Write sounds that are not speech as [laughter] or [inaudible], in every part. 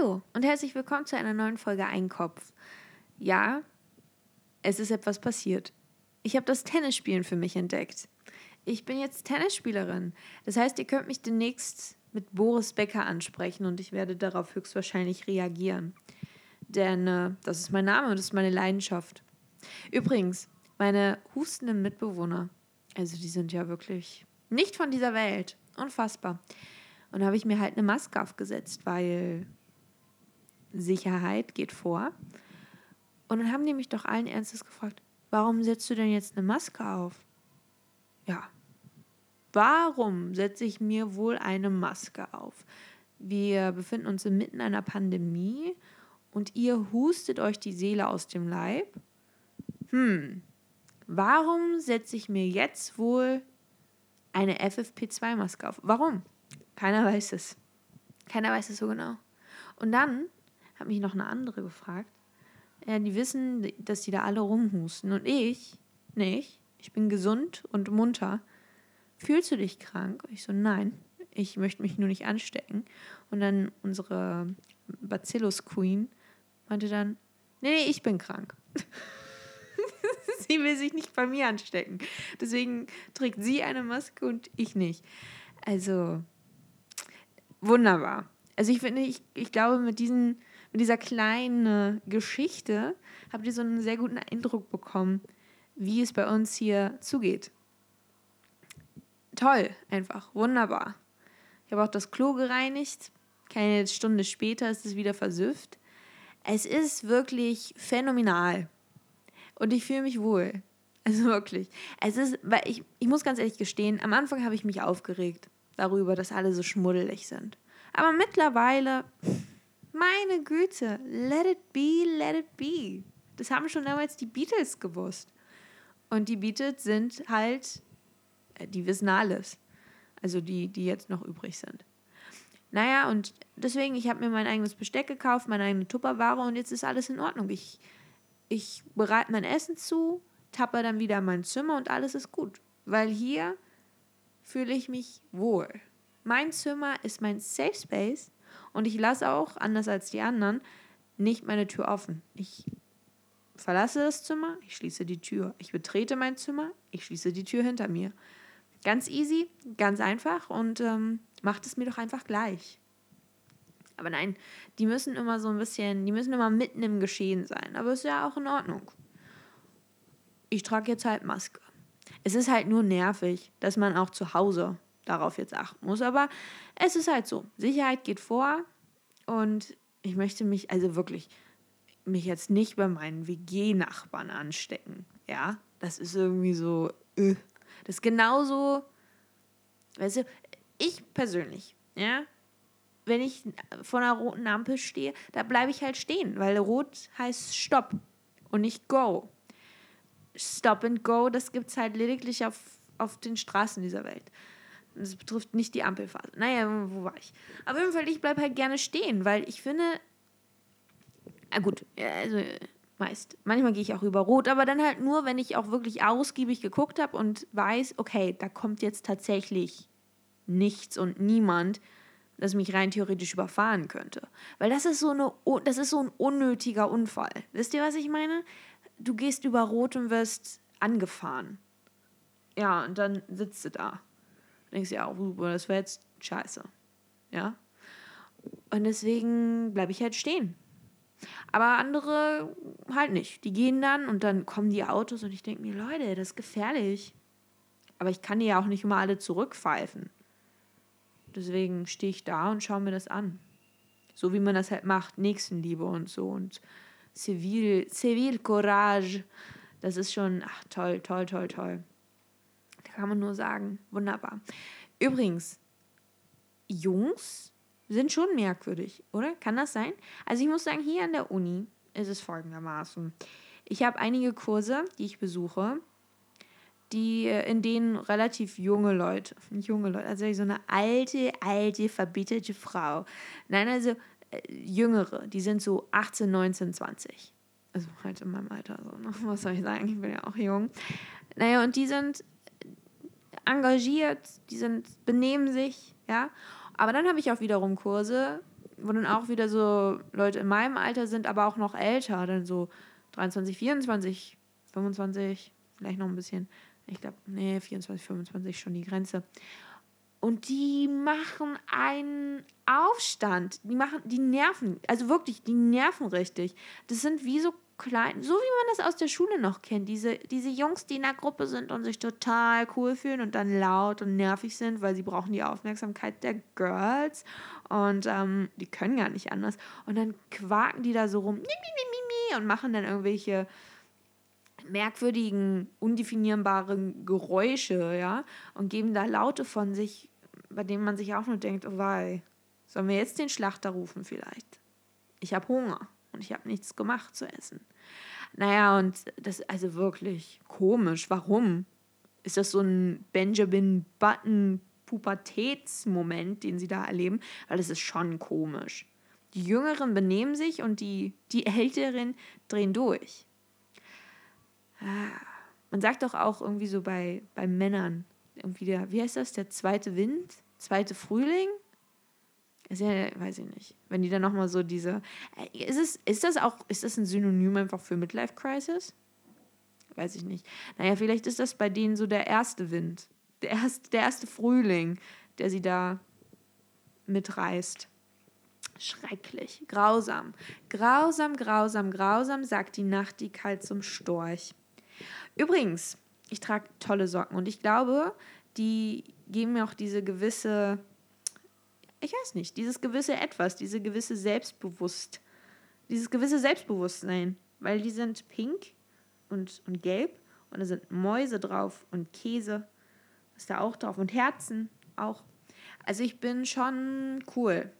Hallo und herzlich willkommen zu einer neuen Folge Einkopf. Ja, es ist etwas passiert. Ich habe das Tennisspielen für mich entdeckt. Ich bin jetzt Tennisspielerin. Das heißt, ihr könnt mich demnächst mit Boris Becker ansprechen und ich werde darauf höchstwahrscheinlich reagieren. Denn äh, das ist mein Name und das ist meine Leidenschaft. Übrigens, meine hustenden Mitbewohner, also die sind ja wirklich nicht von dieser Welt. Unfassbar. Und da habe ich mir halt eine Maske aufgesetzt, weil Sicherheit geht vor. Und dann haben die mich doch allen Ernstes gefragt, warum setzt du denn jetzt eine Maske auf? Ja, warum setze ich mir wohl eine Maske auf? Wir befinden uns inmitten einer Pandemie und ihr hustet euch die Seele aus dem Leib. Hm, warum setze ich mir jetzt wohl eine FFP2-Maske auf? Warum? Keiner weiß es. Keiner weiß es so genau. Und dann hat mich noch eine andere gefragt. Ja, die wissen, dass die da alle rumhusten. Und ich nicht. Ich bin gesund und munter. Fühlst du dich krank? Ich so, nein, ich möchte mich nur nicht anstecken. Und dann unsere Bacillus Queen meinte dann, nee, nee, ich bin krank. [laughs] sie will sich nicht bei mir anstecken. Deswegen trägt sie eine Maske und ich nicht. Also, wunderbar. Also ich finde, ich, ich glaube, mit, diesen, mit dieser kleinen Geschichte habt ihr so einen sehr guten Eindruck bekommen, wie es bei uns hier zugeht. Toll, einfach, wunderbar. Ich habe auch das Klo gereinigt. Keine Stunde später ist es wieder versüfft. Es ist wirklich phänomenal. Und ich fühle mich wohl. [laughs] Also wirklich. Es ist, weil ich, ich muss ganz ehrlich gestehen, am Anfang habe ich mich aufgeregt darüber, dass alle so schmuddelig sind. Aber mittlerweile, meine Güte, let it be, let it be. Das haben schon damals die Beatles gewusst. Und die Beatles sind halt, äh, die wissen alles. Also die, die jetzt noch übrig sind. Naja, und deswegen, ich habe mir mein eigenes Besteck gekauft, meine eigene Tupperware und jetzt ist alles in Ordnung. Ich, ich bereite mein Essen zu, tappe dann wieder in mein Zimmer und alles ist gut. Weil hier fühle ich mich wohl. Mein Zimmer ist mein Safe Space und ich lasse auch, anders als die anderen, nicht meine Tür offen. Ich verlasse das Zimmer, ich schließe die Tür. Ich betrete mein Zimmer, ich schließe die Tür hinter mir. Ganz easy, ganz einfach und ähm, macht es mir doch einfach gleich. Aber nein, die müssen immer so ein bisschen, die müssen immer mitten im Geschehen sein. Aber ist ja auch in Ordnung. Ich trage jetzt halt Maske. Es ist halt nur nervig, dass man auch zu Hause darauf jetzt achten muss. Aber es ist halt so. Sicherheit geht vor. Und ich möchte mich, also wirklich, mich jetzt nicht bei meinen WG-Nachbarn anstecken. Ja, das ist irgendwie so. Äh. Das ist genauso. Weißt du, ich persönlich, ja, wenn ich vor einer roten Ampel stehe, da bleibe ich halt stehen, weil rot heißt Stopp und nicht Go. Stop and Go, das gibt es halt lediglich auf, auf den Straßen dieser Welt. Das betrifft nicht die Ampelphase. Naja, wo war ich? Auf jeden Fall, ich bleibe halt gerne stehen, weil ich finde, na gut, also meist. Manchmal gehe ich auch über Rot, aber dann halt nur, wenn ich auch wirklich ausgiebig geguckt habe und weiß, okay, da kommt jetzt tatsächlich nichts und niemand, das mich rein theoretisch überfahren könnte. Weil das ist so eine, das ist so ein unnötiger Unfall. Wisst ihr, was ich meine? du gehst über Rot und wirst angefahren. Ja, und dann sitzt du da. Und denkst ja, oh, das wäre jetzt scheiße. Ja. Und deswegen bleibe ich halt stehen. Aber andere halt nicht. Die gehen dann und dann kommen die Autos und ich denke mir, Leute, das ist gefährlich. Aber ich kann die ja auch nicht immer alle zurückpfeifen. Deswegen stehe ich da und schaue mir das an. So wie man das halt macht, Nächstenliebe und so. Und Civil, Courage. Das ist schon ach, toll, toll, toll, toll. Kann man nur sagen, wunderbar. Übrigens, Jungs sind schon merkwürdig, oder? Kann das sein? Also ich muss sagen, hier an der Uni ist es folgendermaßen. Ich habe einige Kurse, die ich besuche, die, in denen relativ junge Leute, junge Leute, also so eine alte, alte, verbitterte Frau. Nein, also äh, Jüngere, die sind so 18, 19, 20. Also halt in meinem Alter. So, ne? [laughs] Was soll ich sagen? Ich bin ja auch jung. Naja, und die sind engagiert, die sind, benehmen sich, ja. Aber dann habe ich auch wiederum Kurse wo dann auch wieder so Leute in meinem Alter sind, aber auch noch älter, dann so 23, 24, 25, vielleicht noch ein bisschen. Ich glaube, nee, 24, 25 schon die Grenze. Und die machen einen Aufstand. Die machen, die nerven, also wirklich, die nerven richtig. Das sind wie so klein, so wie man das aus der Schule noch kennt. Diese, diese Jungs, die in der Gruppe sind und sich total cool fühlen und dann laut und nervig sind, weil sie brauchen die Aufmerksamkeit der Girls. Und ähm, die können gar nicht anders. Und dann quaken die da so rum und machen dann irgendwelche merkwürdigen, undefinierbaren Geräusche, ja, und geben da Laute von sich, bei denen man sich auch nur denkt, oh wei, sollen wir jetzt den Schlachter rufen vielleicht? Ich habe Hunger und ich habe nichts gemacht zu essen. Naja, und das ist also wirklich komisch. Warum? Ist das so ein Benjamin Button Pubertätsmoment, den sie da erleben? Weil das ist schon komisch. Die Jüngeren benehmen sich und die, die Älteren drehen durch. Ah, man sagt doch auch irgendwie so bei, bei Männern, irgendwie der, wie heißt das, der zweite Wind, zweite Frühling? Ist ja, weiß ich nicht. Wenn die dann nochmal so diese. Äh, ist, es, ist das auch, ist das ein Synonym einfach für Midlife Crisis? Weiß ich nicht. Naja, vielleicht ist das bei denen so der erste Wind. Der erste, der erste Frühling, der sie da mitreißt. Schrecklich, grausam. Grausam, grausam, grausam, sagt die Nachtigall zum Storch. Übrigens, ich trage tolle Socken und ich glaube, die geben mir auch diese gewisse ich weiß nicht, dieses gewisse Etwas, diese gewisse Selbstbewusst, dieses gewisse Selbstbewusstsein, weil die sind pink und, und gelb und da sind Mäuse drauf und Käse ist da auch drauf und Herzen auch. Also ich bin schon cool.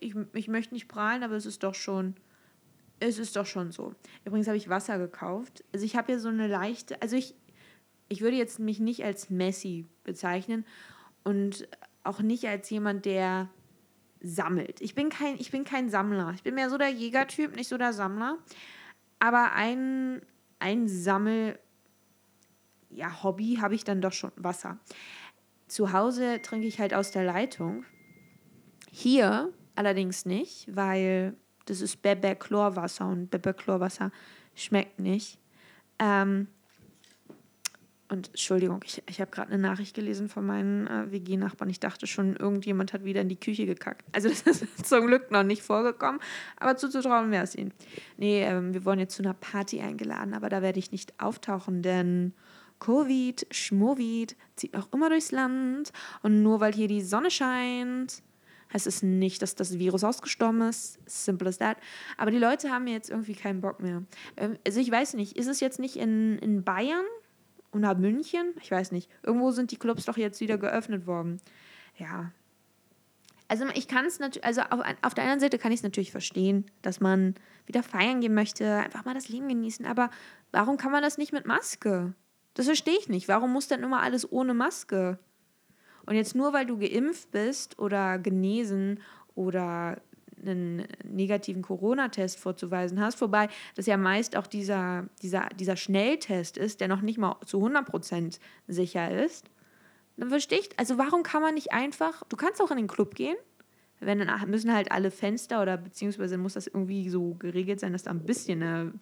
Ich, ich möchte nicht prahlen, aber es ist doch schon, es ist doch schon so. Übrigens habe ich Wasser gekauft. Also ich habe hier so eine leichte, also ich, ich würde jetzt mich nicht als Messi bezeichnen und auch nicht als jemand, der sammelt. Ich bin kein, ich bin kein Sammler. Ich bin mehr so der Jägertyp, nicht so der Sammler. Aber ein, ein Sammel, ja, Hobby habe ich dann doch schon Wasser. Zu Hause trinke ich halt aus der Leitung. Hier allerdings nicht, weil das ist Bebe-Chlorwasser und Bebe-Chlorwasser schmeckt nicht. Ähm, und Entschuldigung, ich, ich habe gerade eine Nachricht gelesen von meinen äh, WG-Nachbarn. Ich dachte schon, irgendjemand hat wieder in die Küche gekackt. Also [laughs] das ist zum Glück noch nicht vorgekommen, aber zuzutrauen wäre es ihnen. Nee, ähm, wir wurden jetzt zu einer Party eingeladen, aber da werde ich nicht auftauchen, denn Covid, Schmovid zieht auch immer durchs Land. Und nur weil hier die Sonne scheint, heißt es nicht, dass das Virus ausgestorben ist. Simple as that. Aber die Leute haben jetzt irgendwie keinen Bock mehr. Ähm, also ich weiß nicht, ist es jetzt nicht in, in Bayern? Oder München, ich weiß nicht. Irgendwo sind die Clubs doch jetzt wieder geöffnet worden. Ja. Also ich kann es natürlich, also auf, auf der anderen Seite kann ich es natürlich verstehen, dass man wieder feiern gehen möchte, einfach mal das Leben genießen. Aber warum kann man das nicht mit Maske? Das verstehe ich nicht. Warum muss denn immer alles ohne Maske? Und jetzt nur, weil du geimpft bist oder genesen oder einen negativen Corona-Test vorzuweisen hast, wobei das ja meist auch dieser, dieser, dieser Schnelltest ist, der noch nicht mal zu 100% sicher ist, dann verstehe ich, also warum kann man nicht einfach, du kannst auch in den Club gehen, wenn dann müssen halt alle Fenster oder beziehungsweise muss das irgendwie so geregelt sein, dass da ein bisschen eine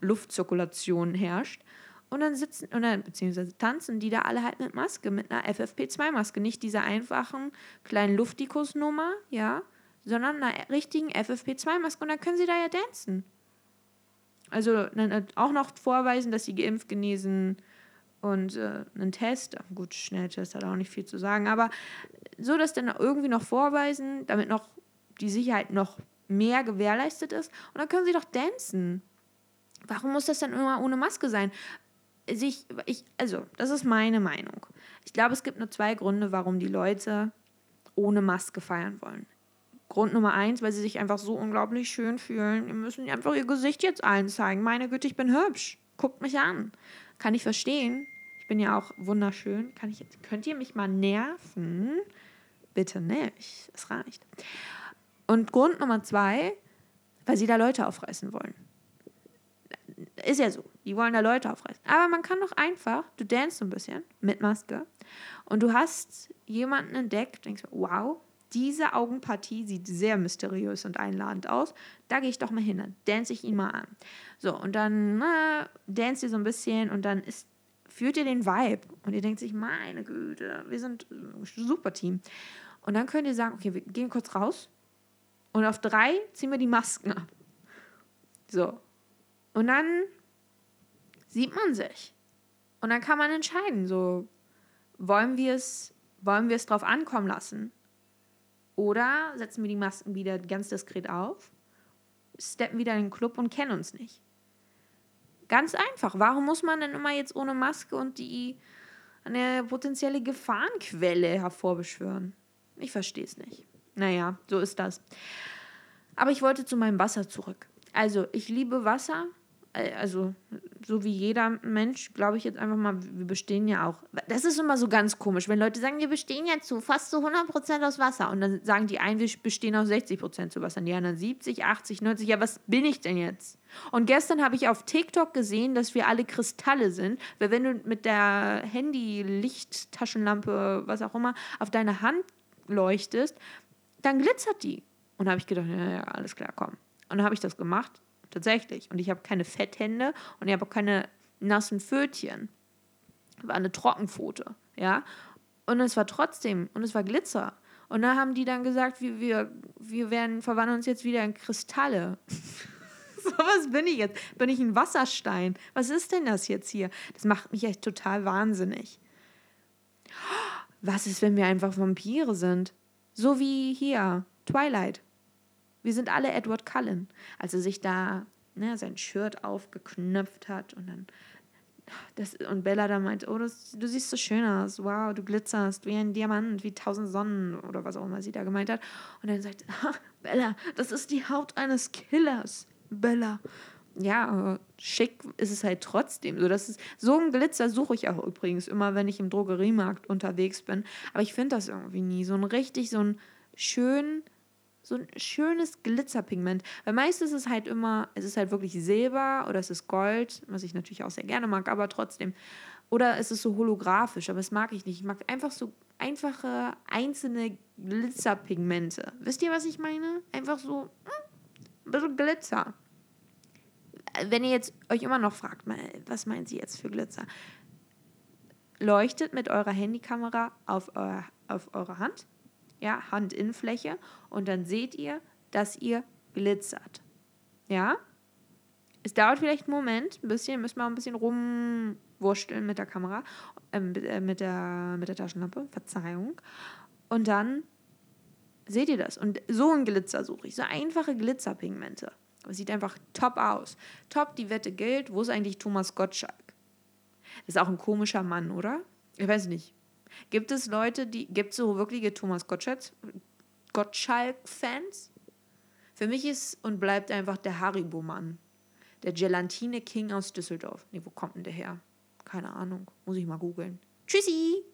Luftzirkulation herrscht. Und dann sitzen, oder beziehungsweise tanzen die da alle halt mit Maske, mit einer FFP2-Maske, nicht dieser einfachen kleinen Luftikus-Nummer, ja, sondern einer richtigen FFP2-Maske und dann können sie da ja tanzen. Also dann auch noch vorweisen, dass sie geimpft, genesen und äh, einen Test. Gut, Schnelltest hat auch nicht viel zu sagen, aber so, dass dann irgendwie noch vorweisen, damit noch die Sicherheit noch mehr gewährleistet ist. Und dann können sie doch tanzen. Warum muss das dann immer ohne Maske sein? Sich, ich, also, das ist meine Meinung. Ich glaube, es gibt nur zwei Gründe, warum die Leute ohne Maske feiern wollen. Grund Nummer eins, weil sie sich einfach so unglaublich schön fühlen. Die müssen einfach ihr Gesicht jetzt allen zeigen. Meine Güte, ich bin hübsch. Guckt mich an. Kann ich verstehen. Ich bin ja auch wunderschön. Kann ich jetzt, könnt ihr mich mal nerven? Bitte nicht. Es reicht. Und Grund Nummer zwei, weil sie da Leute aufreißen wollen. Ist ja so. Die wollen da Leute aufreißen. Aber man kann doch einfach, du danst ein bisschen mit Maske und du hast jemanden entdeckt, denkst, wow, diese Augenpartie sieht sehr mysteriös und einladend aus. Da gehe ich doch mal hin, dann dance ich ihn mal an. So, und dann äh, dance ihr so ein bisschen und dann ist, führt ihr den Vibe. Und ihr denkt sich, meine Güte, wir sind ein super Team. Und dann könnt ihr sagen, okay, wir gehen kurz raus. Und auf drei ziehen wir die Masken ab. So. Und dann sieht man sich. Und dann kann man entscheiden, so, wollen wir es, wollen wir es drauf ankommen lassen? Oder setzen wir die Masken wieder ganz diskret auf, steppen wieder in den Club und kennen uns nicht. Ganz einfach. Warum muss man denn immer jetzt ohne Maske und die eine potenzielle Gefahrenquelle hervorbeschwören? Ich verstehe es nicht. Naja, so ist das. Aber ich wollte zu meinem Wasser zurück. Also, ich liebe Wasser. Äh, also so wie jeder Mensch, glaube ich jetzt einfach mal, wir bestehen ja auch. Das ist immer so ganz komisch, wenn Leute sagen, wir bestehen ja zu fast zu 100% aus Wasser und dann sagen die einen, wir bestehen aus 60% zu Wasser, und die anderen 70, 80, 90. Ja, was bin ich denn jetzt? Und gestern habe ich auf TikTok gesehen, dass wir alle Kristalle sind, weil wenn du mit der Handy-Lichttaschenlampe, was auch immer, auf deine Hand leuchtest, dann glitzert die. Und habe ich gedacht, ja, ja, alles klar, komm. Und dann habe ich das gemacht Tatsächlich. Und ich habe keine Fetthände und ich habe auch keine nassen Pfötchen. War eine Trockenpfote, ja. Und es war trotzdem, und es war Glitzer. Und dann haben die dann gesagt, wir, wir, wir werden, verwandeln uns jetzt wieder in Kristalle. [laughs] so was bin ich jetzt? Bin ich ein Wasserstein? Was ist denn das jetzt hier? Das macht mich echt total wahnsinnig. Was ist, wenn wir einfach Vampire sind? So wie hier, Twilight. Wir sind alle Edward Cullen, als er sich da ne, sein Shirt aufgeknöpft hat und dann das, und Bella da meint, oh, das, du siehst so schön aus, wow, du glitzerst wie ein Diamant, wie tausend Sonnen oder was auch immer sie da gemeint hat. Und dann sagt, Bella, das ist die Haut eines Killers, Bella. Ja, schick ist es halt trotzdem. So, das ist, so einen Glitzer suche ich auch übrigens immer, wenn ich im Drogeriemarkt unterwegs bin. Aber ich finde das irgendwie nie. So ein richtig, so ein schön so ein schönes Glitzerpigment. Weil meistens ist es halt immer, es ist halt wirklich Silber oder es ist Gold, was ich natürlich auch sehr gerne mag, aber trotzdem. Oder es ist so holographisch, aber das mag ich nicht. Ich mag einfach so einfache, einzelne Glitzerpigmente. Wisst ihr, was ich meine? Einfach so hm, ein bisschen Glitzer. Wenn ihr jetzt euch immer noch fragt, was meint sie jetzt für Glitzer? Leuchtet mit eurer Handykamera auf, euer, auf eure Hand ja, Handinnenfläche und dann seht ihr, dass ihr glitzert. Ja? Es dauert vielleicht einen Moment, ein bisschen, müssen wir ein bisschen rumwurschteln mit der Kamera, äh, mit, der, mit der Taschenlampe, Verzeihung. Und dann seht ihr das. Und so ein Glitzer suche ich, so einfache Glitzerpigmente. Das sieht einfach top aus. Top, die Wette gilt. Wo ist eigentlich Thomas Gottschalk? Das ist auch ein komischer Mann, oder? Ich weiß nicht. Gibt es Leute, die, gibt es so wirkliche Thomas Gottschalk-Fans? Für mich ist und bleibt einfach der Haribo-Mann. Der Gelatine King aus Düsseldorf. Nee, wo kommt denn der her? Keine Ahnung. Muss ich mal googeln. Tschüssi!